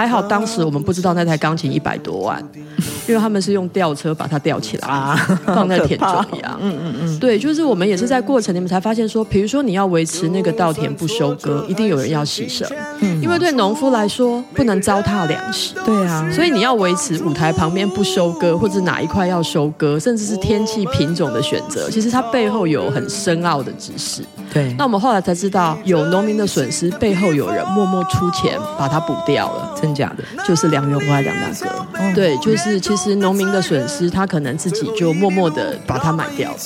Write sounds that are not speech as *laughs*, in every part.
还好当时我们不知道那台钢琴一百多万，因为他们是用吊车把它吊起来，啊、*laughs* 放在田中央。嗯嗯嗯，对，就是我们也是在过程里面才发现说，比如说你要维持那个稻田不收割，一定有人要牺牲，嗯、因为对农夫来说不能糟蹋粮食。对啊，所以你要维持舞台旁边不收割，或者哪一块要收割，甚至是天气品种的选择，其实它背后有很深奥的知识。对，那我们后来才知道，有农民的损失背后有人默默出钱把它补掉了，真假的？就是梁永华梁大哥。嗯、对，就是其实农民的损失，他可能自己就默默的把它买掉了。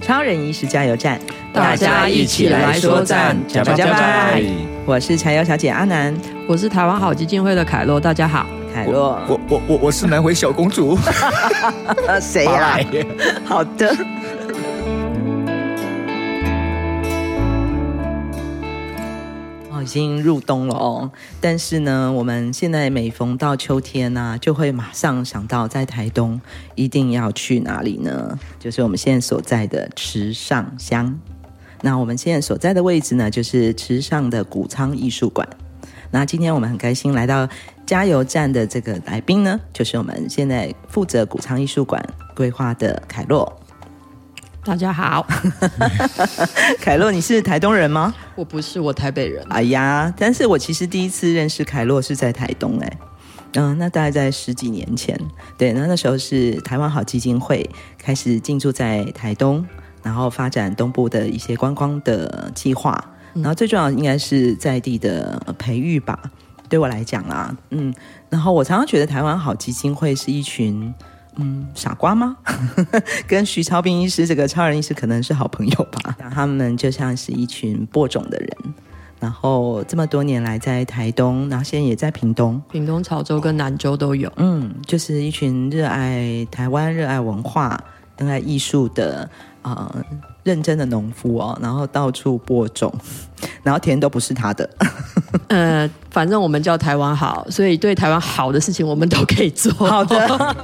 超人医师加油站，大家一起来说赞，加油加油！我是柴油小姐阿南，我是台湾好基金会的凯洛，大家好。凯洛，我我我我是南回小公主，*laughs* 谁呀？好的。已经入冬了哦，但是呢，我们现在每逢到秋天呢、就会马上想到在台东一定要去哪里呢？就是我们现在所在的池上乡。那我们现在所在的位置呢，就是池上的谷仓艺术馆。那今天我们很开心来到加油站的这个来宾呢，就是我们现在负责谷仓艺术馆规划的凯洛。大家好，*laughs* 凯洛，你是台东人吗？我不是，我台北人。哎呀，但是我其实第一次认识凯洛是在台东哎，嗯，那大概在十几年前，对，那那时候是台湾好基金会开始进驻在台东，然后发展东部的一些观光的计划。然后最重要应该是在地的培育吧，对我来讲啊，嗯，然后我常常觉得台湾好基金会是一群嗯傻瓜吗？*laughs* 跟徐超斌医师这个超人医师可能是好朋友吧？他们就像是一群播种的人，然后这么多年来在台东，然后现在也在屏东、屏东、潮州跟南州都有，嗯，就是一群热爱台湾、热爱文化、热爱艺术的啊。呃认真的农夫哦，然后到处播种，*laughs* 然后田都不是他的。*laughs* 呃，反正我们叫台湾好，所以对台湾好的事情我们都可以做。好的。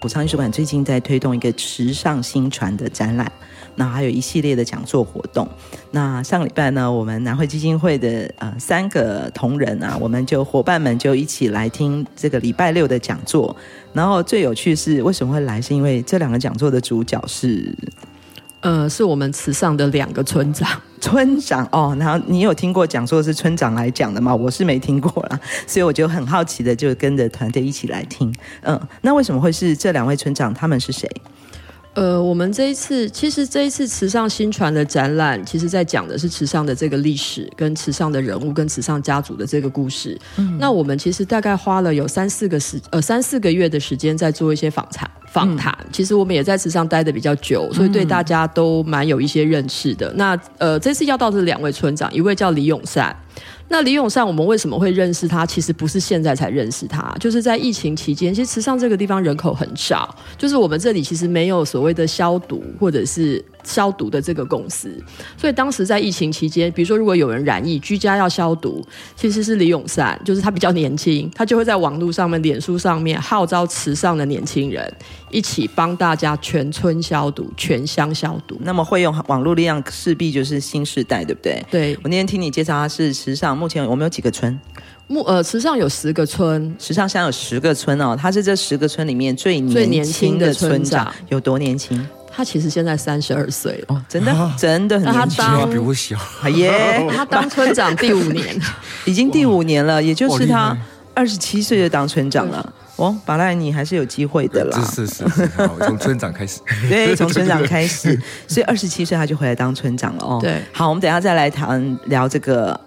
谷仓艺术馆最近在推动一个池上薪传的展览，那还有一系列的讲座活动。那上个礼拜呢，我们南汇基金会的呃三个同仁啊，我们就伙伴们就一起来听这个礼拜六的讲座。然后最有趣是为什么会来？是因为这两个讲座的主角是。呃，是我们池上的两个村长，村长哦。然后你有听过讲说是村长来讲的吗？我是没听过啦，*laughs* 所以我就很好奇的就跟着团队一起来听。嗯，那为什么会是这两位村长？他们是谁？呃，我们这一次其实这一次池上新传的展览，其实在讲的是池上的这个历史，跟池上的人物，跟池上家族的这个故事。嗯，那我们其实大概花了有三四个时呃三四个月的时间，在做一些访谈。访谈，其实我们也在池上待的比较久，所以对大家都蛮有一些认识的。那呃，这次要到的是两位村长，一位叫李永善。那李永善，我们为什么会认识他？其实不是现在才认识他，就是在疫情期间。其实池上这个地方人口很少，就是我们这里其实没有所谓的消毒或者是。消毒的这个公司，所以当时在疫情期间，比如说如果有人染疫，居家要消毒，其实是李永善，就是他比较年轻，他就会在网络上面、脸书上面号召池上的年轻人一起帮大家全村消毒、全乡消毒。那么会用网络力量，势必就是新时代，对不对？对。我那天听你介绍，他是池上，目前我们有几个村？目呃，池上有十个村，池上乡有十个村哦，他是这十个村里面最年轻的村长，有多年轻？他其实现在三十二岁了，哦，真的、啊、真的很年轻，他比我小。耶，*laughs* 他当村长第五年，已经第五年了，也就是他二十七岁就当村长了。哦，巴赖你还是有机会的啦。是是是，好，从村长开始。对，*laughs* 从村长开始，*laughs* 所以二十七岁他就回来当村长了哦。对，好，我们等一下再来谈聊这个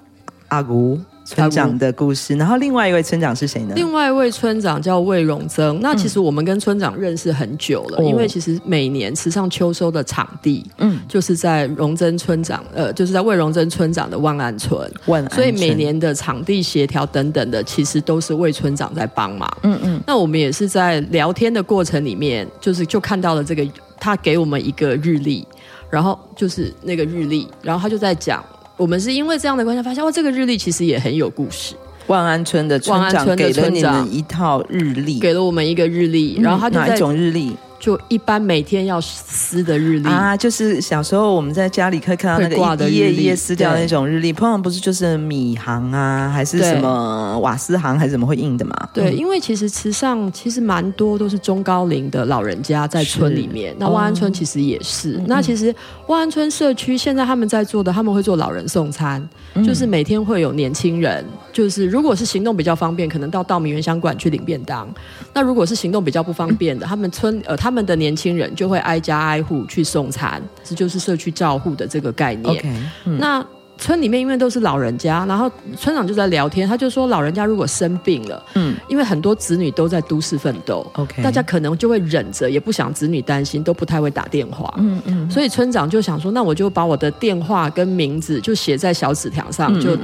阿姑。村长的故事，然后另外一位村长是谁呢？另外一位村长叫魏荣增。那其实我们跟村长认识很久了，嗯、因为其实每年池上秋收的场地，嗯，就是在荣增村长，呃，就是在魏荣增村长的万安村。万安村。所以每年的场地协调等等的，其实都是魏村长在帮忙。嗯嗯。那我们也是在聊天的过程里面，就是就看到了这个，他给我们一个日历，然后就是那个日历，然后他就在讲。我们是因为这样的关系，发现哇，这个日历其实也很有故事。万安村的村长给了你们一套日历，给了我们一个日历，然后他就在哪一种日历？就一般每天要撕的日历。啊，就是小时候我们在家里可以看到那个一页一页撕掉那种日历，通常不是就是米行啊，还是什么瓦斯行还是什么会印的嘛？对，嗯、因为其实池上其实蛮多都是中高龄的老人家在村里面，那万安村其实也是。哦、那其实万安村社区现在他们在做的，他们会做老人送餐，嗯、就是每天会有年轻人，就是如果是行动比较方便，可能到稻米原乡馆去领便当。那如果是行动比较不方便的，他们村呃他们的年轻人就会挨家挨户去送餐，这就是社区照护的这个概念。Okay, 嗯、那村里面因为都是老人家，然后村长就在聊天，他就说老人家如果生病了，嗯，因为很多子女都在都市奋斗，OK，大家可能就会忍着，也不想子女担心，都不太会打电话，嗯嗯，所以村长就想说，那我就把我的电话跟名字就写在小纸条上，就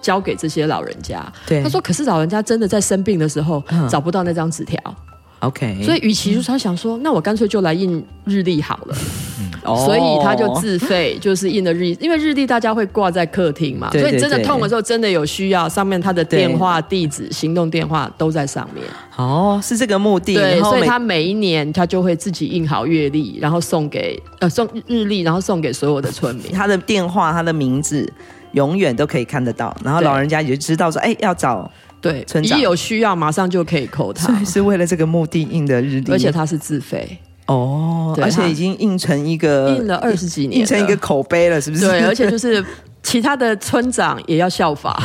交给这些老人家。对，他说，可是老人家真的在生病的时候找不到那张纸条。OK，所以与其他想说，那我干脆就来印日历好了。*laughs* 嗯、*laughs* 所以他就自费，就是印了日历，因为日历大家会挂在客厅嘛，所以真的痛的时候，真的有需要，上面他的电话、地址、行动电话都在上面。哦，是这个目的。对，所以他每一年他就会自己印好月历，然后送给呃送日历，然后送给所有的村民。他的电话、他的名字永远都可以看得到，然后老人家也就知道说，哎，要找。对，一有需要马上就可以扣他，是为了这个目的印的日历，而且他是自费哦，对而且已经印成一个印了二十几年，印成一个口碑了，是不是？对，而且就是其他的村长也要效法。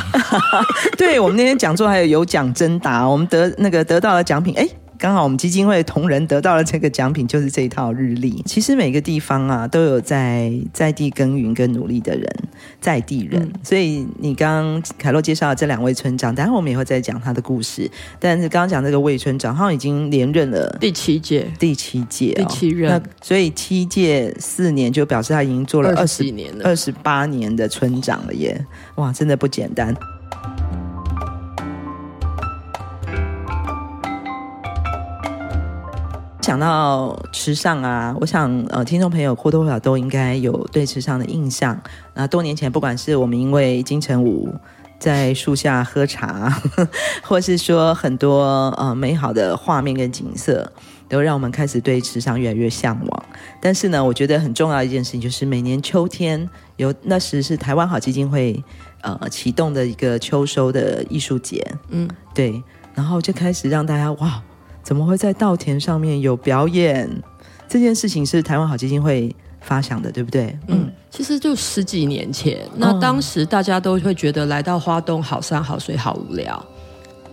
*laughs* 对，我们那天讲座还有有奖征答，我们得那个得到了奖品，哎。刚好我们基金会同仁得到了这个奖品，就是这一套日历。其实每个地方啊，都有在在地耕耘跟努力的人，在地人。嗯、所以你刚刚凯洛介绍的这两位村长，等下我们也会再讲他的故事。但是刚刚讲这个魏村长，好像已经连任了第七届，第七届、哦，第七任。那所以七届四年，就表示他已经做了二十几年了，二十八年的村长了耶！哇，真的不简单。讲到池上啊，我想呃，听众朋友或多或少都应该有对池上的印象。那多年前，不管是我们因为金城武在树下喝茶，*laughs* 或是说很多呃美好的画面跟景色，都让我们开始对池上越来越向往。但是呢，我觉得很重要的一件事情就是每年秋天有那时是台湾好基金会呃启动的一个秋收的艺术节，嗯，对，然后就开始让大家哇。怎么会在稻田上面有表演？这件事情是台湾好基金会发想的，对不对？嗯，其实就十几年前，那当时大家都会觉得来到花东好山好水好无聊。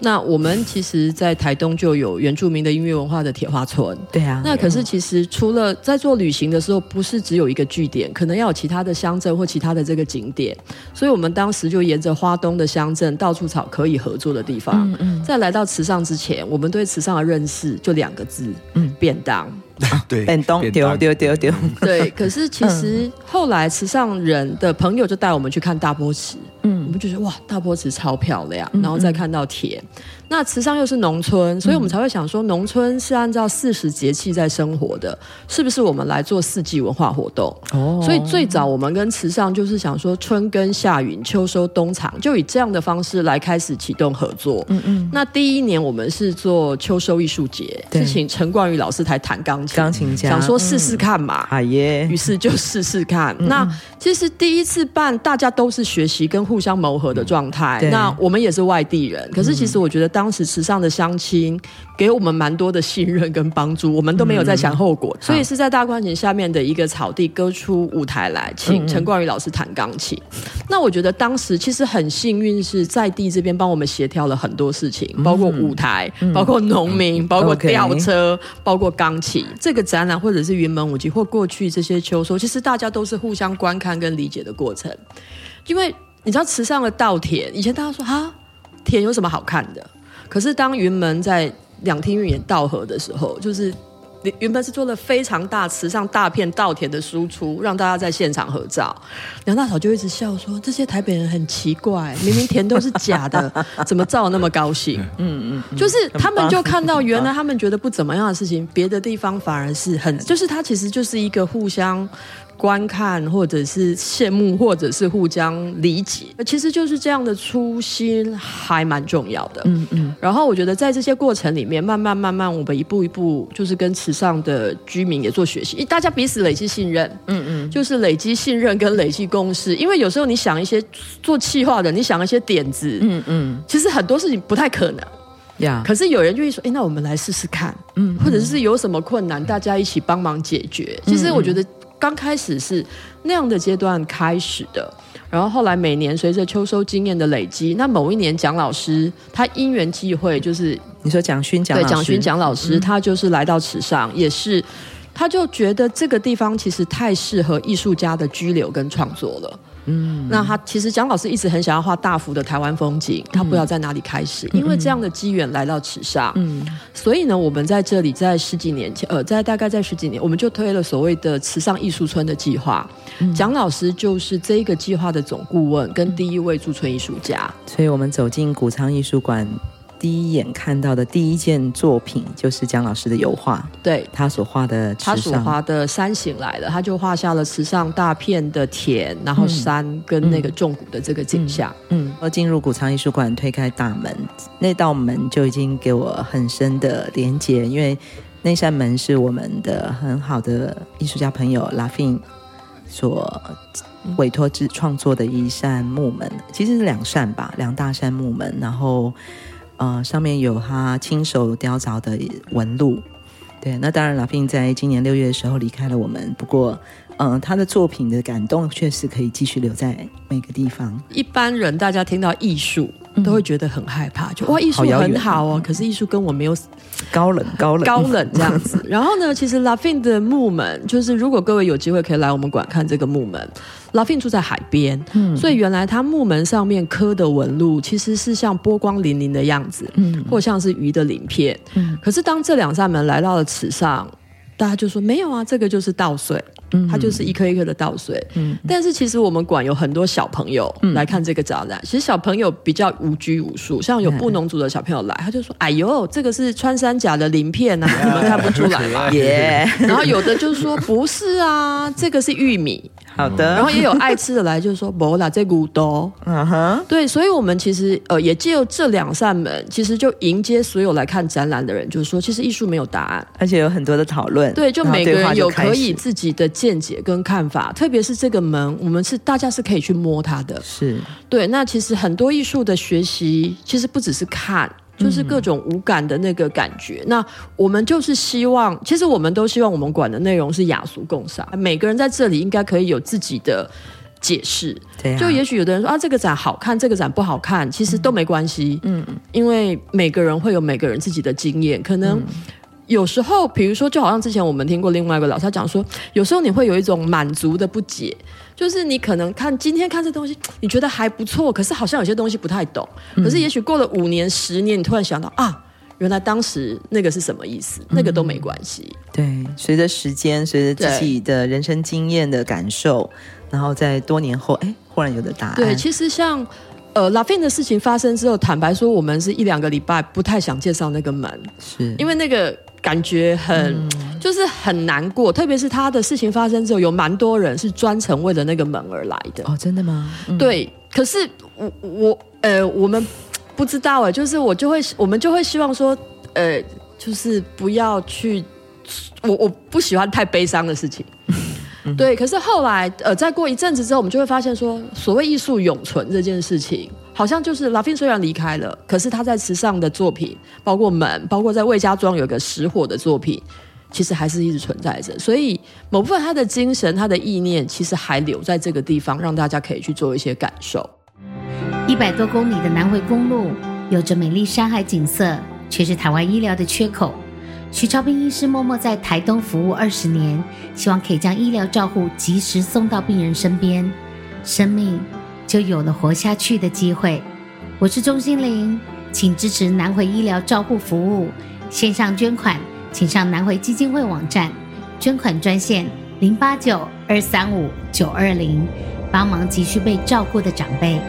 那我们其实，在台东就有原住民的音乐文化的铁花村。对啊。那可是其实除了在做旅行的时候，不是只有一个据点，可能要有其他的乡镇或其他的这个景点。所以我们当时就沿着花东的乡镇到处找可以合作的地方。嗯嗯。在来到池上之前，我们对池上的认识就两个字：嗯，便当。*laughs* 对，*laughs* 便当丢丢丢丢。对，可是其实后来池上人的朋友就带我们去看大波池。嗯，我们就觉得哇，大波池超漂亮，然后再看到田。嗯嗯那池上又是农村，所以我们才会想说，农村是按照四时节气在生活的，是不是？我们来做四季文化活动。哦，所以最早我们跟池上就是想说，春耕夏耘秋收冬藏，就以这样的方式来开始启动合作。嗯嗯。那第一年我们是做秋收艺术节，是请陈冠宇老师来弹钢琴，钢琴家想说试试看嘛。哎耶！于是就试试看。那其实第一次办，大家都是学习跟互相磨合的状态。那我们也是外地人，可是其实我觉得。当时时尚的乡亲给我们蛮多的信任跟帮助，我们都没有在想后果，嗯、所以是在大观景下面的一个草地割出舞台来，请陈冠宇老师弹钢琴。嗯、那我觉得当时其实很幸运，是在地这边帮我们协调了很多事情，包括舞台，嗯、包括农民，嗯、包括吊车，嗯、包括钢琴。这个展览或者是云门舞集或过去这些秋收，其实大家都是互相观看跟理解的过程。因为你知道池上的稻田，以前大家说哈田有什么好看的？可是当云门在两厅院稻荷的时候，就是云门是做了非常大池上大片稻田的输出，让大家在现场合照。梁大嫂就一直笑说：“这些台北人很奇怪，明明田都是假的，*laughs* 怎么照那么高兴？”嗯嗯，就是他们就看到 *laughs* 原来他们觉得不怎么样的事情，别的地方反而是很，就是它其实就是一个互相。观看，或者是羡慕，或者是互相理解，其实就是这样的初心还蛮重要的。嗯嗯。然后我觉得在这些过程里面，慢慢慢慢，我们一步一步就是跟池上的居民也做学习，大家彼此累积信任。嗯嗯。就是累积信任跟累积共识，因为有时候你想一些做企划的，你想一些点子，嗯嗯，其实很多事情不太可能。呀 Yeah. 可是有人就会说，哎，那我们来试试看。嗯。或者是有什么困难，大家一起帮忙解决。其实我觉得。刚开始是那样的阶段开始的，然后后来每年随着秋收经验的累积，那某一年蒋老师他因缘际会，就是你说蒋勋蒋对蒋勋蒋老师，他就是来到池上，也是他就觉得这个地方其实太适合艺术家的居留跟创作了。嗯，那他其实蒋老师一直很想要画大幅的台湾风景，他不知道在哪里开始，嗯、因为这样的机缘来到池上，嗯，所以呢，我们在这里在十几年前，呃，在大概在十几年，我们就推了所谓的池上艺术村的计划，蒋、嗯、老师就是这一个计划的总顾问跟第一位驻村艺术家，所以我们走进谷仓艺术馆。第一眼看到的第一件作品就是蒋老师的油画，对，他所画的池上，他所画的山形来了，他就画下了池上大片的田，然后山跟那个重谷的这个景象。嗯，我、嗯嗯、进入谷仓艺术馆，推开大门，那道门就已经给我很深的连接，因为那扇门是我们的很好的艺术家朋友拉菲所委托制创作的一扇木门，其实是两扇吧，两大扇木门，然后。呃，上面有他亲手雕凿的纹路，对，那当然，拉菲在今年六月的时候离开了我们。不过，嗯、他的作品的感动确实可以继续留在每个地方。一般人大家听到艺术都会觉得很害怕，嗯、就哇，艺术很好哦，好可是艺术跟我没有高冷高冷高冷这样子。*laughs* 然后呢，其实拉菲的木门，就是如果各位有机会可以来我们馆看这个木门。拉菲住在海边，嗯、所以原来他木门上面刻的纹路其实是像波光粼粼的样子，嗯、或像是鱼的鳞片。嗯、可是当这两扇门来到了池上，大家就说没有啊，这个就是稻穗。它就是一颗一颗的倒水，嗯，但是其实我们馆有很多小朋友来看这个展览。其实小朋友比较无拘无束，像有布农族的小朋友来，他就说：“哎呦，这个是穿山甲的鳞片啊，*laughs* 你们看不出来吗？” *laughs* 耶。然后有的就说：“不是啊，这个是玉米。”好的。然后也有爱吃的来，就是说：“不啦，这骨头。”嗯哼。对，所以我们其实呃也借由这两扇门，其实就迎接所有来看展览的人，就是说，其实艺术没有答案，而且有很多的讨论。对，就每个人有可以自己的。见解跟看法，特别是这个门，我们是大家是可以去摸它的，是对。那其实很多艺术的学习，其实不只是看，就是各种无感的那个感觉。嗯、那我们就是希望，其实我们都希望我们管的内容是雅俗共赏，每个人在这里应该可以有自己的解释。就也许有的人说啊，这个展好看，这个展不好看，其实都没关系。嗯，因为每个人会有每个人自己的经验，可能。嗯有时候，比如说，就好像之前我们听过另外一个老师他讲说，有时候你会有一种满足的不解，就是你可能看今天看这东西，*tsk* 你觉得还不错，可是好像有些东西不太懂。可是也许过了五年、十年，你突然想到啊，原来当时那个是什么意思，那个都没关系。对，随着时间，随着自己的人生经验的感受，然后在多年后，哎，忽然有的答案。对，其实像呃拉菲的事情发生之后，坦白说，我们是一两个礼拜不太想介绍那个门，是因为那个。感觉很，嗯、就是很难过，特别是他的事情发生之后，有蛮多人是专程为了那个门而来的。哦，真的吗？嗯、对，可是我我呃，我们不知道哎，就是我就会，我们就会希望说，呃，就是不要去，我我不喜欢太悲伤的事情。嗯、对，可是后来呃，再过一阵子之后，我们就会发现说，所谓艺术永存这件事情。好像就是拉菲虽然离开了，可是他在时尚的作品，包括门，包括在魏家庄有个石火的作品，其实还是一直存在着。所以某部分他的精神、他的意念，其实还留在这个地方，让大家可以去做一些感受。一百多公里的南回公路，有着美丽山海景色，却是台湾医疗的缺口。徐超斌医师默默在台东服务二十年，希望可以将医疗照护及时送到病人身边，生命。就有了活下去的机会。我是钟心凌，请支持南回医疗照护服务。线上捐款，请上南回基金会网站，捐款专线零八九二三五九二零，帮忙急需被照顾的长辈。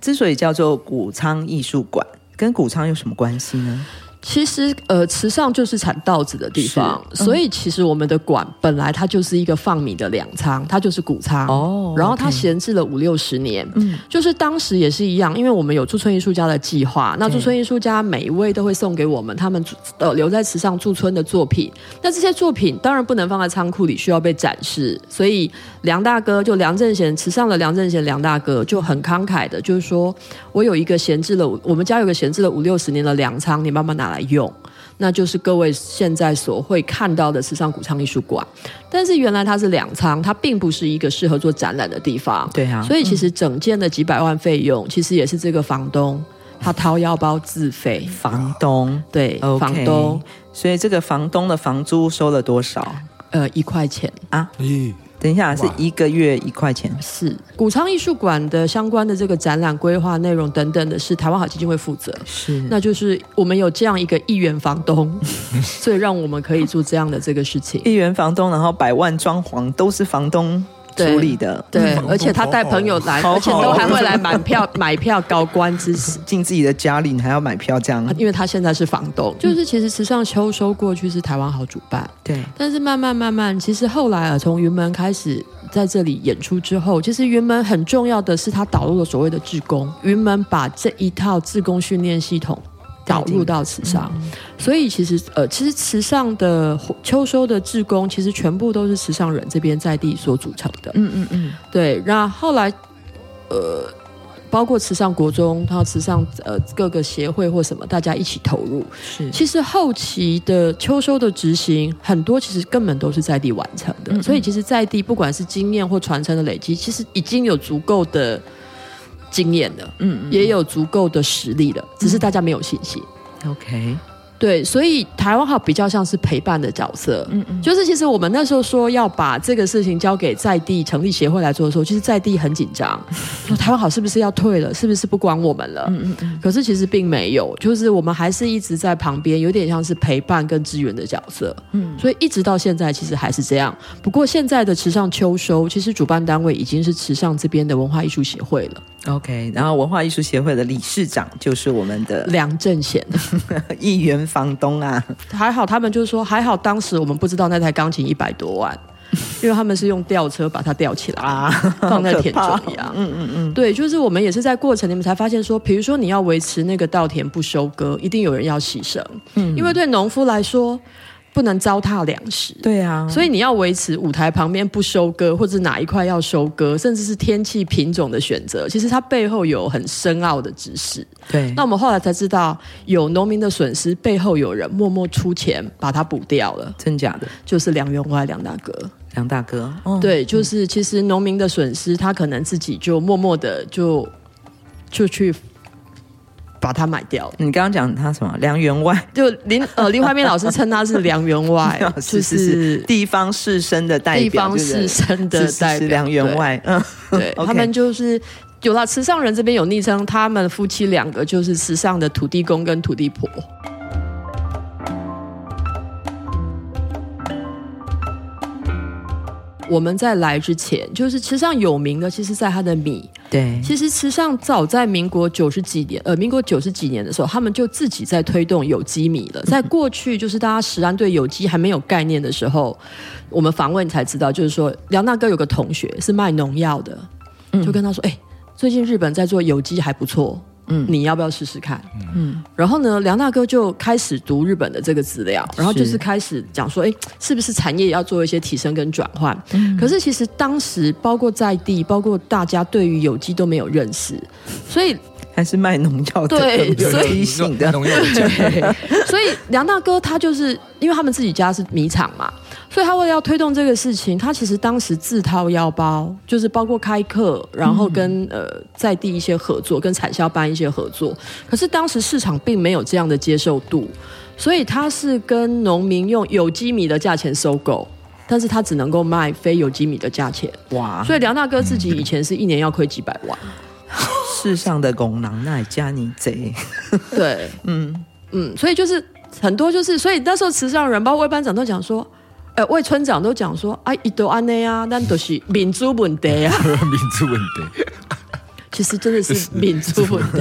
之所以叫做谷仓艺术馆，跟谷仓有什么关系呢？其实，呃，池上就是产稻子的地方，嗯、所以其实我们的馆本来它就是一个放米的粮仓，它就是谷仓哦。然后它闲置了五六十年，嗯，就是当时也是一样，因为我们有驻村艺术家的计划，那驻村艺术家每一位都会送给我们他们呃留在池上驻村的作品。那这些作品当然不能放在仓库里，需要被展示。所以梁大哥就梁正贤，池上的梁正贤梁大哥就很慷慨的，就是说我有一个闲置了，我们家有个闲置了五六十年的粮仓，你慢慢拿来。来用，那就是各位现在所会看到的时尚谷仓艺术馆。但是原来它是两仓，它并不是一个适合做展览的地方。对啊，所以其实整件的几百万费用，其实也是这个房东他掏腰包自费。房东对，okay, 房东，所以这个房东的房租收了多少？呃，一块钱啊。嗯等一下，是一个月一块钱。是谷仓艺术馆的相关的这个展览规划内容等等的，是台湾好基金会负责。是，那就是我们有这样一个一元房东，*laughs* 所以让我们可以做这样的这个事情。一元房东，然后百万装潢都是房东。处理的对，对，而且他带朋友来，而且都还会来买票，*laughs* 买票高官支持进自己的家里，你还要买票这样。因为他现在是房东，就是其实池上秋收过去是台湾好主办，对。但是慢慢慢慢，其实后来啊，从云门开始在这里演出之后，其实云门很重要的是他导入了所谓的志工，云门把这一套志工训练系统。导入到慈上，嗯，所以其实呃，其实慈上的秋收的志工，其实全部都是慈上人这边在地所组成的。嗯嗯嗯，对。那后来呃，包括慈上国中，然后慈上呃各个协会或什么，大家一起投入。是，其实后期的秋收的执行，很多其实根本都是在地完成的。嗯嗯，所以其实在地不管是经验或传承的累积，其实已经有足够的。经验的，嗯，嗯，也有足够的实力的，只是大家没有信心。嗯、OK。对，所以台湾好比较像是陪伴的角色，嗯嗯，就是其实我们那时候说要把这个事情交给在地成立协会来做的时候，其实在地很紧张，*laughs* 说台湾好是不是要退了，是不是不管我们了？嗯嗯嗯。可是其实并没有，就是我们还是一直在旁边，有点像是陪伴跟支援的角色，嗯，所以一直到现在其实还是这样。不过现在的池上秋收，其实主办单位已经是池上这边的文化艺术协会了。OK，然后文化艺术协会的理事长就是我们的梁正贤，*laughs* 一元房东啊。还好他们就是说，还好当时我们不知道那台钢琴一百多万，*laughs* 因为他们是用吊车把它吊起来啊，放在田中央。嗯嗯嗯，对，就是我们也是在过程里面才发现说，比如说你要维持那个稻田不收割，一定有人要牺牲。嗯，因为对农夫来说。不能糟蹋粮食，对啊，所以你要维持舞台旁边不收割，或者哪一块要收割，甚至是天气品种的选择，其实它背后有很深奥的知识。对，那我们后来才知道，有农民的损失背后有人默默出钱把它补掉了，真假的？就是梁员外梁大哥，梁大哥，哦、对，就是其实农民的损失，他可能自己就默默的就就去。把它买掉。你刚刚讲他什么？梁员外，*laughs* 就林呃林怀民老师称他是梁员外，*laughs* 就是是地方士绅的代表，地方士绅的代表梁员外。嗯，对，*laughs* 他们就是有了池上人这边有昵称，他们夫妻两个就是池上的土地公跟土地婆。我们在来之前，就是池上有名的，其实在他的米。对，其实池上早在民国九十几年，呃，民国九十几年的时候，他们就自己在推动有机米了。在过去，就是大家食安对有机还没有概念的时候，我们访问才知道，就是说梁大哥有个同学是卖农药的，就跟他说：“哎、欸，最近日本在做有机还不错。”嗯，你要不要试试看？嗯，然后呢，梁大哥就开始读日本的这个资料，然后就是开始讲说，哎，是不是产业要做一些提升跟转换？嗯，可是其实当时包括在地，包括大家对于有机都没有认识，所以还是卖农药的，对，所以农药的，*laughs* 所以梁大哥他就是因为他们自己家是米厂嘛。所以他为了要推动这个事情，他其实当时自掏腰包，就是包括开课，然后跟呃在地一些合作，跟产销班一些合作。可是当时市场并没有这样的接受度，所以他是跟农民用有机米的价钱收购，但是他只能够卖非有机米的价钱。哇！所以梁大哥自己以前是一年要亏几百万。世上的公人那加你贼。对，*laughs* 嗯嗯，所以就是很多就是，所以那时候慈善人，包括魏班长都讲说。呃，魏村长都讲说，啊，伊都安内啊，那都是 *laughs* 民主问题啊，*laughs* 民主问题。其实真的是 *laughs* 民族问题。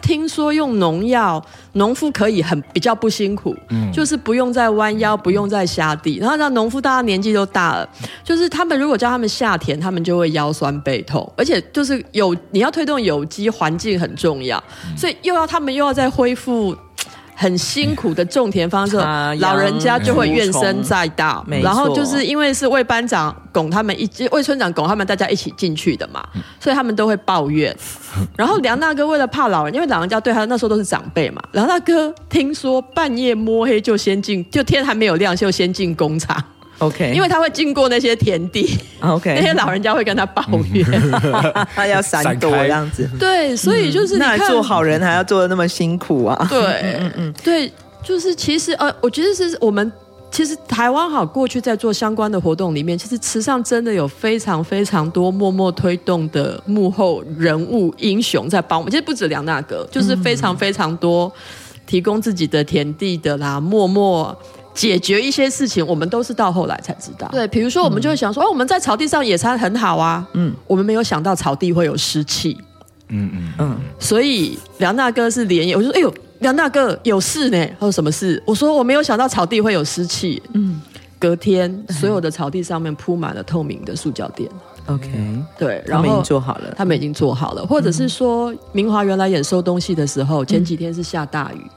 听说用农药，农夫可以很比较不辛苦，嗯，就是不用再弯腰，不用再下地。然后让农夫大家年纪都大了，就是他们如果叫他们下田，他们就会腰酸背痛，而且就是有你要推动有机，环境很重要，所以又要他们又要再恢复。很辛苦的种田方式，*laughs* 老人家就会怨声载道。然后就是因为是魏班长拱他们一，魏村长拱他们大家一起进去的嘛，所以他们都会抱怨。*laughs* 然后梁大哥为了怕老人，因为老人家对他那时候都是长辈嘛，梁大哥听说半夜摸黑就先进，就天还没有亮就先进工厂。OK，因为他会经过那些田地，OK，那些老人家会跟他抱怨，*laughs* 他要闪躲这样子。对，所以就是你看那做好人还要做的那么辛苦啊。对，嗯嗯，对，就是其实呃，我觉得是我们其实台湾好过去在做相关的活动里面，其实池上真的有非常非常多默默推动的幕后人物英雄在帮我们。其实不止梁大哥，就是非常非常多提供自己的田地的啦，默默。解决一些事情，我们都是到后来才知道。对，比如说我们就会想说，哦，我们在草地上野餐很好啊。嗯，我们没有想到草地会有湿气。嗯嗯嗯。所以梁大哥是连夜，我就说，哎呦，梁大哥有事呢？他说什么事？我说我没有想到草地会有湿气。嗯。隔天，所有的草地上面铺满了透明的塑胶垫。OK。对，然后他们已经做好了。他们已经做好了，或者是说，明华原来演收东西的时候，前几天是下大雨。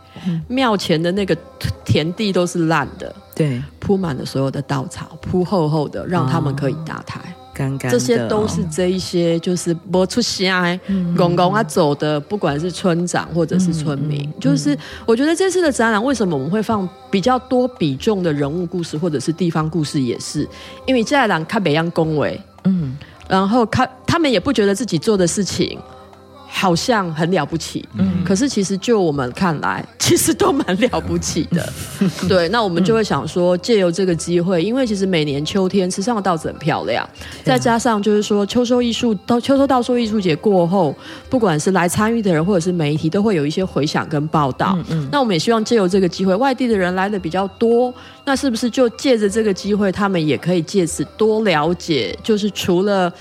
庙前的那个田地都是烂的，对，铺满了所有的稻草，铺厚厚的，让他们可以搭台。干干、哦，这些都是这一些，就是播出来，公公啊走的，不管是村长或者是村民，嗯、就是我觉得这次的展览，为什么我们会放比较多比重的人物故事或者是地方故事，也是因为这样看北洋恭维，嗯，然后他他们也不觉得自己做的事情。好像很了不起，嗯，可是其实就我们看来，*laughs* 其实都蛮了不起的，对。那我们就会想说，借由这个机会，因为其实每年秋天池上的稻子很漂亮，再加上就是说秋收艺术到秋收稻收艺术节过后，不管是来参与的人或者是媒体，都会有一些回响跟报道。嗯嗯。那我们也希望借由这个机会，外地的人来的比较多，那是不是就借着这个机会，他们也可以借此多了解，就是除了。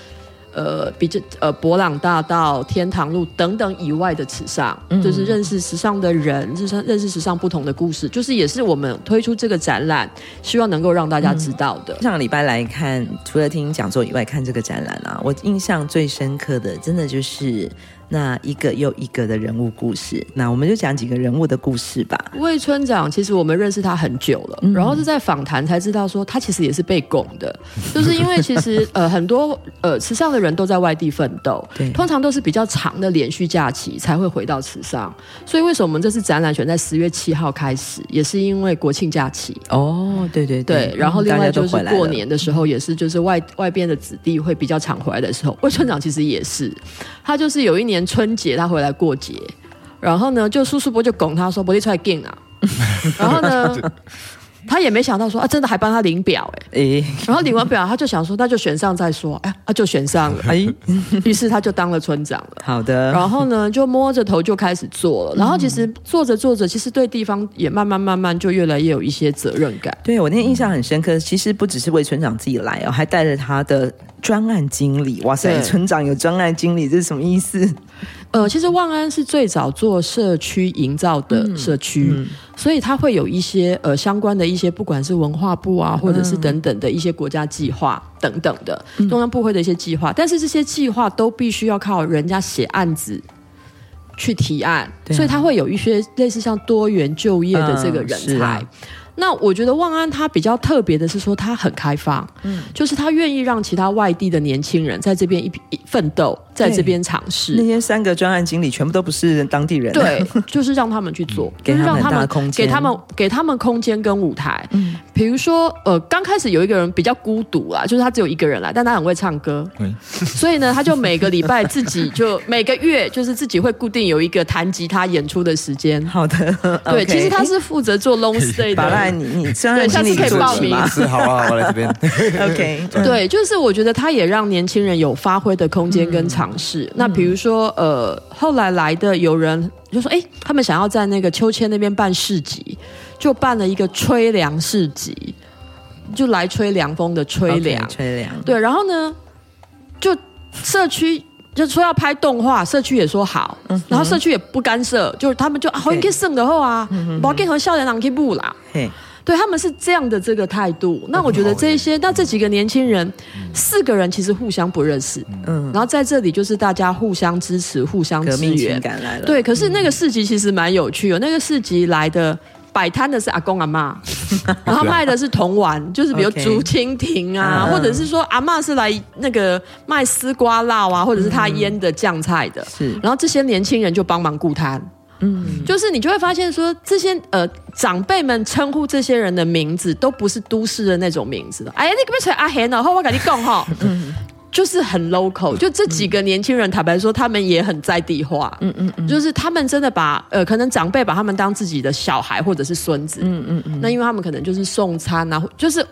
呃，比这呃，博朗大道、天堂路等等以外的时尚，嗯、就是认识时尚的人，认识认识时尚不同的故事，就是也是我们推出这个展览，希望能够让大家知道的。嗯、上个礼拜来看，除了听讲座以外，看这个展览啊，我印象最深刻的，真的就是。那一个又一个的人物故事，那我们就讲几个人物的故事吧。魏村长其实我们认识他很久了，嗯、然后是在访谈才知道说他其实也是被拱的，*laughs* 就是因为其实 *laughs* 呃很多呃池上的人都在外地奋斗，对，通常都是比较长的连续假期才会回到池上，所以为什么我们这次展览选在十月七号开始，也是因为国庆假期。哦，对对对，对，然后另外就是过年的时候也是就是外外边的子弟会比较常回来的时候，魏村长其实也是，他就是有一年。年春节他回来过节，然后呢，就苏世波就拱他说：“伯利出来进啊。*laughs* ”然后呢，他也没想到说啊，真的还帮他领表哎、欸，然后领完表，他就想说，那就选上再说，哎，他就选上了，哎，于是他就当了村长了。好的，然后呢，就摸着头就开始做了，然后其实做着做着，其实对地方也慢慢慢慢就越来越有一些责任感。对，我那天印象很深刻，其实不只是魏村长自己来哦，还带着他的。专案经理，哇塞！村长有专案经理，这是什么意思？呃，其实万安是最早做社区营造的社区，嗯嗯、所以它会有一些呃相关的一些，不管是文化部啊，或者是等等的一些国家计划等等的、嗯、中央部会的一些计划，但是这些计划都必须要靠人家写案子去提案，啊、所以他会有一些类似像多元就业的这个人才。嗯那我觉得万安他比较特别的是说他很开放，嗯，就是他愿意让其他外地的年轻人在这边一一奋斗，在这边尝试。那些三个专案经理全部都不是当地人，对，*laughs* 就是让他们去做，给他们大空间，给他们给他们空间跟舞台。嗯，比如说呃，刚开始有一个人比较孤独啊，就是他只有一个人来，但他很会唱歌，嗯，*laughs* 所以呢，他就每个礼拜自己就每个月就是自己会固定有一个弹吉他演出的时间。好的，对，*laughs* 其实他是负责做 long stay 的。你你专案经理可以报名是好啊，我来这边。*laughs* OK，对，就是我觉得他也让年轻人有发挥的空间跟尝试。嗯、那比如说，呃，后来来的有人就说，哎，他们想要在那个秋千那边办市集，就办了一个吹凉市集，就来吹凉风的吹凉，okay, 吹凉。对，然后呢，就社区。就说要拍动画，社区也说好，嗯、然后社区也不干涉，就是他们就啊，可以省的后啊，不要跟和笑脸郎去不啦。嘿对，他们是这样的这个态度。那我觉得这一些，那这几个年轻人，四个人其实互相不认识，嗯，然后在这里就是大家互相支持、互相支援，感来了。对，可是那个市集其实蛮有趣的，那个市集来的摆摊的是阿公阿妈，*laughs* 然后卖的是铜碗，就是比如竹蜻蜓啊，或者是说阿妈是来那个卖丝瓜烙啊，或者是他腌的酱菜的，是，然后这些年轻人就帮忙顾摊。嗯，就是你就会发现说，这些呃长辈们称呼这些人的名字都不是都市的那种名字。哎呀，你可不可以阿贤呢？后我跟你讲哈，嗯，就是很 local。就这几个年轻人，坦白说，他们也很在地化。嗯嗯嗯，就是他们真的把呃，可能长辈把他们当自己的小孩或者是孙子。嗯嗯嗯，那因为他们可能就是送餐啊，就是。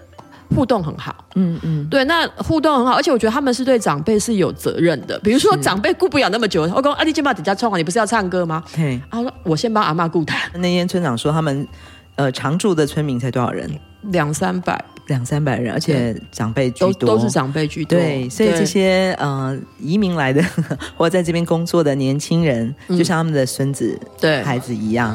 互动很好，嗯嗯，对，那互动很好，而且我觉得他们是对长辈是有责任的。比如说长辈顾不了那么久，我说阿弟今把底下冲啊，你不是要唱歌吗？嘿，他说我先帮阿妈顾他。那天村长说他们呃常住的村民才多少人？两三百，两三百人，而且长辈居多，都，都是长辈居多。对，所以这些呃移民来的 *laughs* 或在这边工作的年轻人，就像他们的孙子、对孩子一样。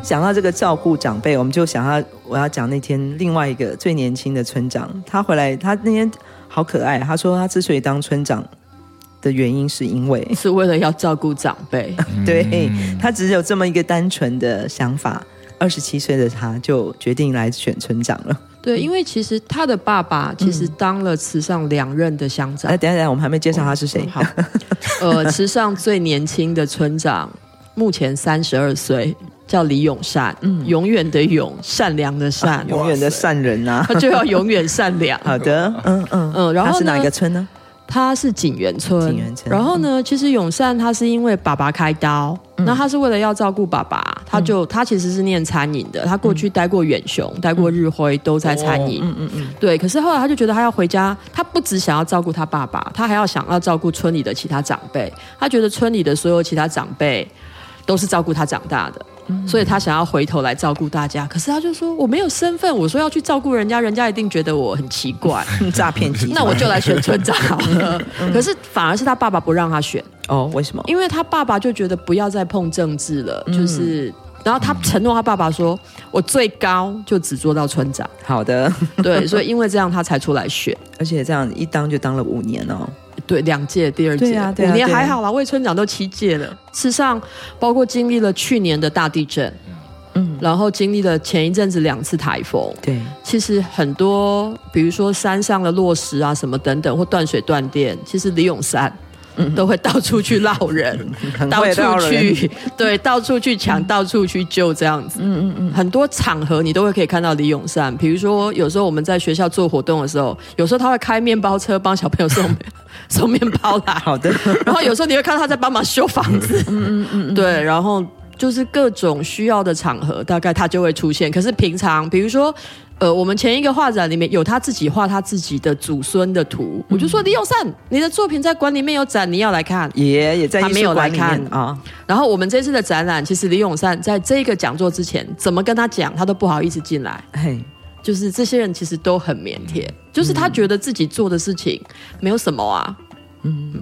讲到这个照顾长辈，我们就想要我要讲那天另外一个最年轻的村长，他回来，他那天好可爱。他说他之所以当村长的原因，是因为是为了要照顾长辈。*laughs* 对，他只有这么一个单纯的想法。二十七岁的他就决定来选村长了。对，因为其实他的爸爸其实当了池上两任的乡长。哎、嗯，等一下等一下，我们还没介绍他是谁。好，*laughs* 呃，池上最年轻的村长，目前三十二岁。叫李永善，嗯，永远的永，善良的善，啊、永远的善人呐、啊，他就要永远善良。*laughs* 好的，嗯嗯嗯，然后他是哪一个村呢？他是景园村。然后呢，其实永善他是因为爸爸开刀，嗯、那他是为了要照顾爸爸，他就、嗯、他其实是念餐饮的，他过去待过远雄，嗯、待过日辉，都在餐饮。嗯嗯嗯。对，可是后来他就觉得他要回家，他不只想要照顾他爸爸，他还要想要照顾村里的其他长辈。他觉得村里的所有其他长辈都是照顾他长大的。所以他想要回头来照顾大家，可是他就说我没有身份，我说要去照顾人家，人家一定觉得我很奇怪，*laughs* 诈骗集团。那我就来选村长好了。可是反而是他爸爸不让他选哦，为什么？因为他爸爸就觉得不要再碰政治了，就是，然后他承诺他爸爸说，我最高就只做到村长。好的，对，所以因为这样他才出来选，*laughs* 而且这样一当就当了五年哦。对，两届，第二届，啊啊、五年还好啦，魏村长都七届了。事实上，包括经历了去年的大地震，嗯，然后经历了前一阵子两次台风，对，其实很多，比如说山上的落石啊，什么等等，或断水断电，其实李永善。都会到处去捞人，到处去对，到处去抢，到处去救这样子。嗯嗯嗯，很多场合你都会可以看到李永善。比如说，有时候我们在学校做活动的时候，有时候他会开面包车帮小朋友送 *laughs* 送面包来。好的。然后有时候你会看到他在帮忙修房子。嗯嗯嗯。对，然后就是各种需要的场合，大概他就会出现。可是平常，比如说。呃，我们前一个画展里面有他自己画他自己的祖孙的图，嗯、我就说李永善，你的作品在馆里面有展，你要来看。也也在他没有来看啊。哦、然后我们这次的展览，其实李永善在这个讲座之前，怎么跟他讲，他都不好意思进来。嘿，就是这些人其实都很腼腆，嗯、就是他觉得自己做的事情没有什么啊。嗯。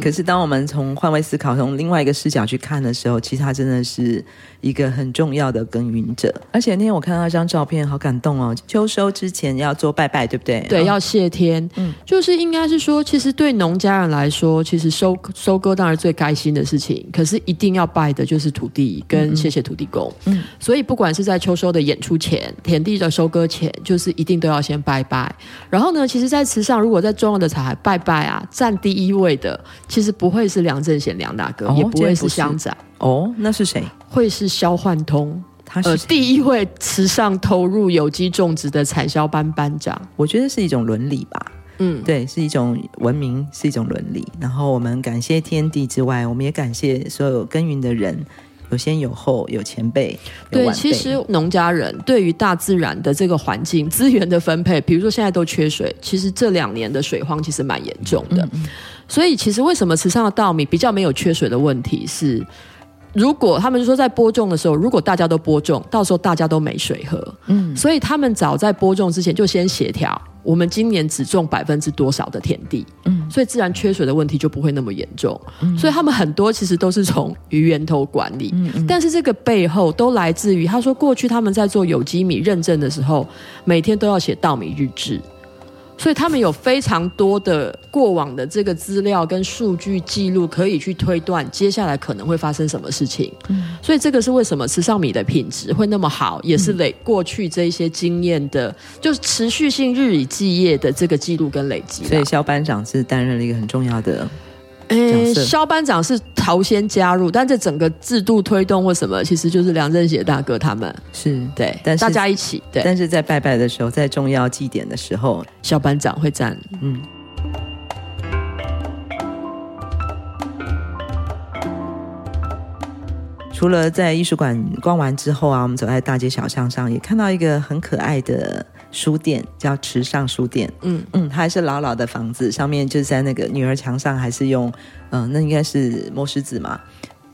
可是，当我们从换位思考，从另外一个视角去看的时候，其实他真的是一个很重要的耕耘者。而且那天我看到一张照片，好感动哦！秋收之前要做拜拜，对不对？对，要谢天。嗯，就是应该是说，其实对农家人来说，其实收收割当然最开心的事情。可是一定要拜的就是土地，跟谢谢土地公。嗯，所以不管是在秋收的演出前，田地的收割前，就是一定都要先拜拜。然后呢，其实，在池上，如果在重要的场合拜拜啊，占第一位的。其实不会是梁正贤梁大哥，哦、也不会是乡长哦，那是谁？会是萧焕通，他是、呃、第一位慈善投入有机种植的产销班班长。我觉得是一种伦理吧，嗯，对，是一种文明，是一种伦理。然后我们感谢天地之外，我们也感谢所有耕耘的人。有先有后，有前辈。对，其实农家人对于大自然的这个环境资源的分配，比如说现在都缺水，其实这两年的水荒其实蛮严重的。嗯嗯，所以其实为什么池上的稻米比较没有缺水的问题是，如果他们就说在播种的时候，如果大家都播种，到时候大家都没水喝。嗯，所以他们早在播种之前就先协调，我们今年只种百分之多少的田地。嗯，所以自然缺水的问题就不会那么严重。嗯，所以他们很多其实都是从鱼源头管理。嗯嗯，但是这个背后都来自于他说，过去他们在做有机米认证的时候，每天都要写稻米日志。所以他们有非常多的过往的这个资料跟数据记录，可以去推断接下来可能会发生什么事情。嗯，所以这个是为什么池上米的品质会那么好，也是累过去这一些经验的，就是持续性日以继夜的这个记录跟累积。所以肖班长是担任了一个很重要的。诶，肖班长是头先加入，但这整个制度推动或什么，其实就是梁振贤大哥他们是对，但是大家一起对。但是在拜拜的时候，在重要祭典的时候，肖班长会站。嗯。除了在艺术馆逛完之后啊，我们走在大街小巷上，也看到一个很可爱的。书店叫池上书店，嗯嗯，它还是老老的房子，上面就是在那个女儿墙上，还是用嗯、呃，那应该是磨石子嘛，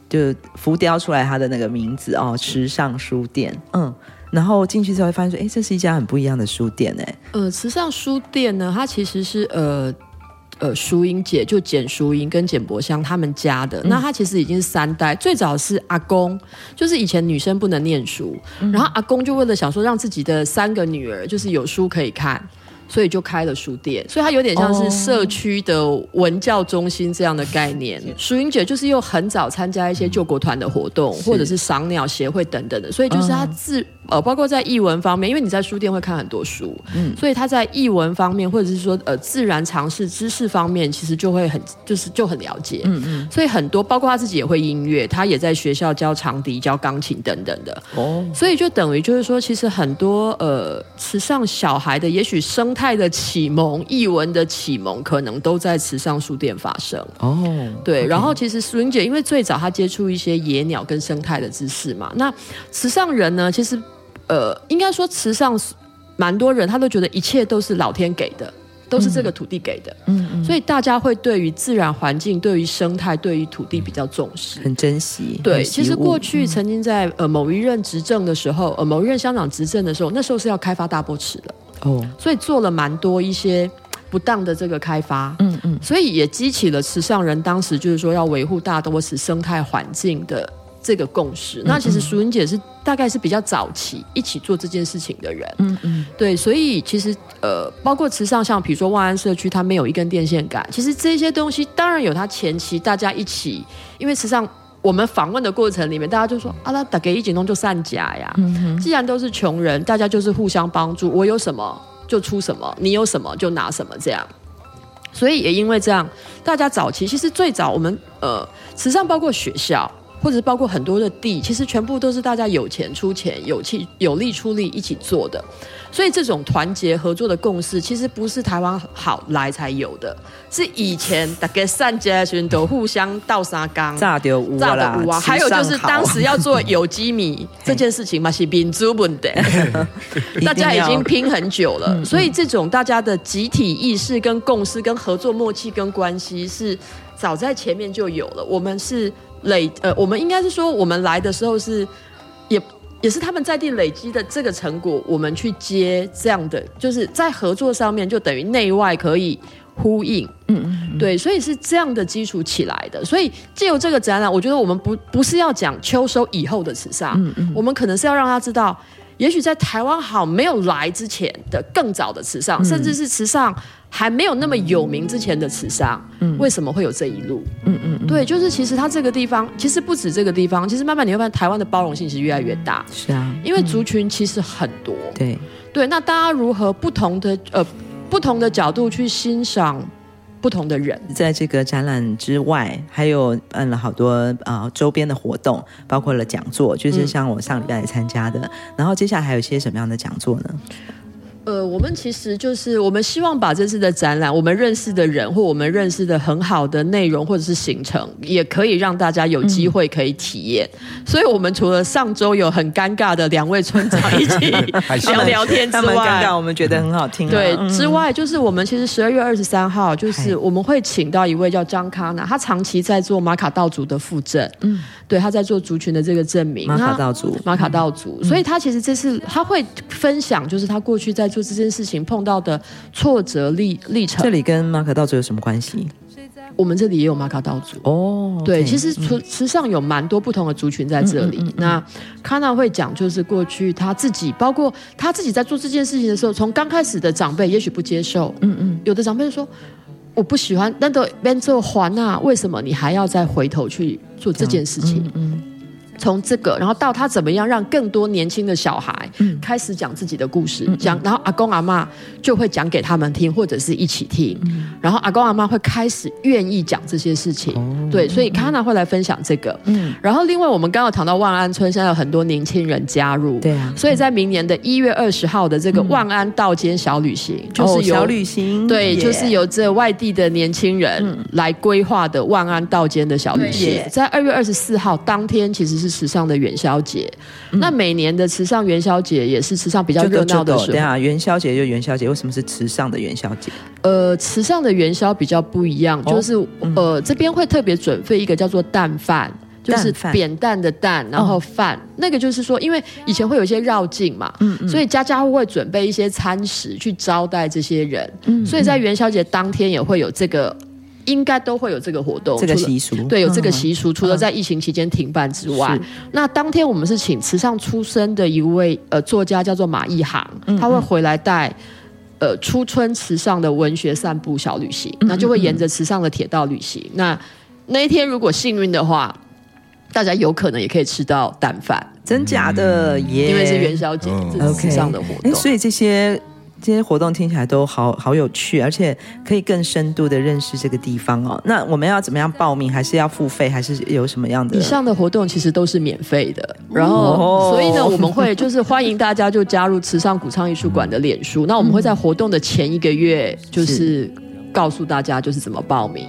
就浮雕出来它的那个名字哦，池上书店，嗯，然后进去之后会发现说，哎，这是一家很不一样的书店，哎，呃，池上书店呢，它其实是呃。呃，淑英姐就简淑英跟简伯香他们家的，嗯、那她其实已经是三代。最早是阿公，就是以前女生不能念书，嗯、然后阿公就为了想说让自己的三个女儿就是有书可以看。所以就开了书店，所以它有点像是社区的文教中心这样的概念。淑、oh. 英姐就是又很早参加一些救国团的活动，嗯、或者是赏鸟协会等等的，所以就是她自、oh. 呃，包括在译文方面，因为你在书店会看很多书，嗯，所以她在译文方面，或者是说呃自然常识知识方面，其实就会很就是就很了解，嗯嗯，所以很多包括她自己也会音乐，她也在学校教长笛、教钢琴等等的，哦，oh. 所以就等于就是说，其实很多呃时尚小孩的，也许生。态的启蒙，译文的启蒙，可能都在池上书店发生哦。Oh, 对.然后其实淑英姐因为最早她接触一些野鸟跟生态的知识嘛，那池上人呢，其实呃，应该说池上蛮多人，他都觉得一切都是老天给的，都是这个土地给的。嗯嗯，所以大家会对于自然环境、对于生态、对于土地比较重视，很珍惜。对，其实过去曾经在呃某一任执政的时候，呃某一任乡长执政的时候，那时候是要开发大波池的。哦，oh. 所以做了蛮多一些不当的这个开发，嗯嗯，所以也激起了池上人当时就是说要维护大多池生态环境的这个共识。嗯嗯，那其实淑英姐是大概是比较早期一起做这件事情的人，嗯嗯，对，所以其实呃，包括池上像比如说万安社区，它没有一根电线杆，其实这些东西当然有它前期大家一起，因为池上。我们访问的过程里面，大家就说：“啊，那打给一景东就散假呀。嗯”既然都是穷人，大家就是互相帮助，我有什么就出什么，你有什么就拿什么，这样。所以也因为这样，大家早期其实最早我们呃，慈善包括学校。或者是包括很多的地，其实全部都是大家有钱出钱，有气有力出力一起做的。所以这种团结合作的共识，其实不是台湾好来才有的，是以前大家善家群都互相倒沙缸，炸掉乌炸的乌啊。还有就是当时要做有机米这件事情嘛，是民族问题，*laughs* *laughs* 大家已经拼很久了。所以这种大家的集体意识、跟共识、跟合作默契、跟关系，是早在前面就有了。我们是。累呃，我们应该是说，我们来的时候是也也是他们在地累积的这个成果，我们去接这样的，就是在合作上面就等于内外可以呼应，嗯嗯，嗯对，所以是这样的基础起来的。所以借由这个展览，我觉得我们不不是要讲秋收以后的慈善，嗯嗯，我们可能是要让他知道，也许在台湾好没有来之前的更早的慈善，嗯、甚至是池上。还没有那么有名之前的慈沙，嗯，为什么会有这一路？嗯嗯，嗯对，就是其实它这个地方，其实不止这个地方，其实慢慢你会发现台湾的包容性是越来越大。是啊，因为族群其实很多。对对，那大家如何不同的呃不同的角度去欣赏不同的人？在这个展览之外，还有办了好多啊、呃、周边的活动，包括了讲座，就是像我上礼拜来参加的。嗯、然后接下来还有一些什么样的讲座呢？呃，我们其实就是我们希望把这次的展览，我们认识的人或我们认识的很好的内容或者是行程，也可以让大家有机会可以体验。嗯、所以，我们除了上周有很尴尬的两位村长一起 *laughs* 聊聊天之外，尴尬我们觉得很好听、啊。对，之外就是我们其实十二月二十三号，就是我们会请到一位叫张康纳，他长期在做马卡道族的复振，嗯，对，他在做族群的这个证明。马卡道族，马卡道族，嗯、所以他其实这次他会分享，就是他过去在做。这件事情碰到的挫折历历程，这里跟马卡道族有什么关系？我们这里也有马卡道族哦。对，其实池池上有蛮多不同的族群在这里。嗯嗯嗯嗯、那卡纳会讲，就是过去他自己，包括他自己在做这件事情的时候，从刚开始的长辈也许不接受，嗯嗯，有的长辈就说我不喜欢，那都变做还啊，为什么你还要再回头去做这件事情？嗯。嗯从这个，然后到他怎么样让更多年轻的小孩开始讲自己的故事，嗯、讲，然后阿公阿妈就会讲给他们听，或者是一起听，嗯、然后阿公阿妈会开始愿意讲这些事情。哦、对，所以卡娜会来分享这个。嗯，然后另外我们刚刚谈到万安村，现在有很多年轻人加入。对啊，所以在明年的一月二十号的这个万安道间小旅行，嗯、就是小旅行，对，就是由这外地的年轻人来规划的万安道间的小旅行，耶在二月二十四号当天其实是。池上的元宵节，嗯、那每年的池上元宵节也是池上比较热闹的时候。对啊，元宵节就元宵节，为什么是池上的元宵节？呃，池上的元宵比较不一样，就是、哦嗯、呃这边会特别准备一个叫做蛋饭，就是扁担的担，然后饭。哦、那个就是说，因为以前会有一些绕境嘛，嗯嗯，所以家家户户会准备一些餐食去招待这些人，嗯，所以在元宵节当天也会有这个。应该都会有这个活动，这个习俗。对，有这个习俗。嗯、除了在疫情期间停办之外，是。那当天我们是请池上出生的一位呃作家，叫做马一航，他会回来带呃初春池上的文学散步小旅行，那、就会沿着池上的铁道旅行。那那一天如果幸运的话，大家有可能也可以吃到蛋饭，真假的耶？因为是元宵节，这、嗯、是池上的活动，所以这些。这些活动听起来都好好有趣，而且可以更深度的认识这个地方哦。那我们要怎么样报名？还是要付费？还是有什么样的？以上的活动其实都是免费的。然后，哦、所以呢，我们会就是欢迎大家就加入慈上谷仓艺术馆的脸书。那我们会在活动的前一个月，就是告诉大家就是怎么报名。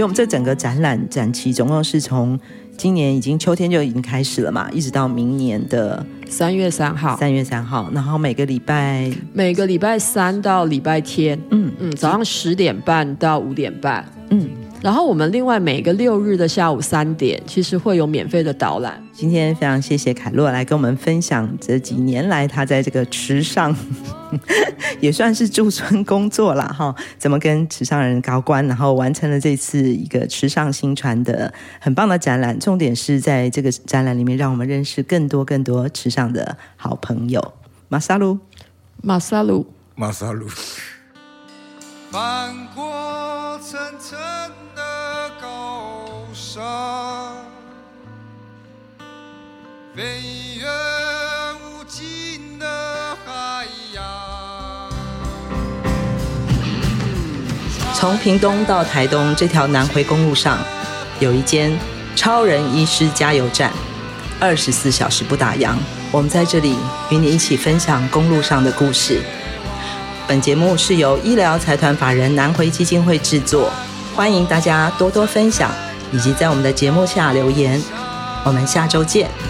所以，我们这整个展览展期总共是从。今年已经秋天就已经开始了嘛，一直到明年的三月三号。三月三号，然后每个礼拜每个礼拜三到礼拜天，嗯嗯，早上十点半到五点半，嗯。然后我们另外每个六日的下午三点，其实会有免费的导览。今天非常谢谢凯洛来跟我们分享这几年来他在这个池上 *laughs* 也算是驻村工作了哈，怎么跟池上人高官，然后完成了这次一个池上新传的很棒的展览。重点是在这个展览里面，让我们认识更多更多池上的好朋友。马萨鲁，马萨鲁，马萨鲁。翻过层层飞越无尽的海洋。从屏东到台东这条南回公路上，有一间超人医师加油站，二十四小时不打烊。我们在这里与你一起分享公路上的故事。本节目是由医疗财团法人南回基金会制作，欢迎大家多多分享，以及在我们的节目下留言。我们下周见。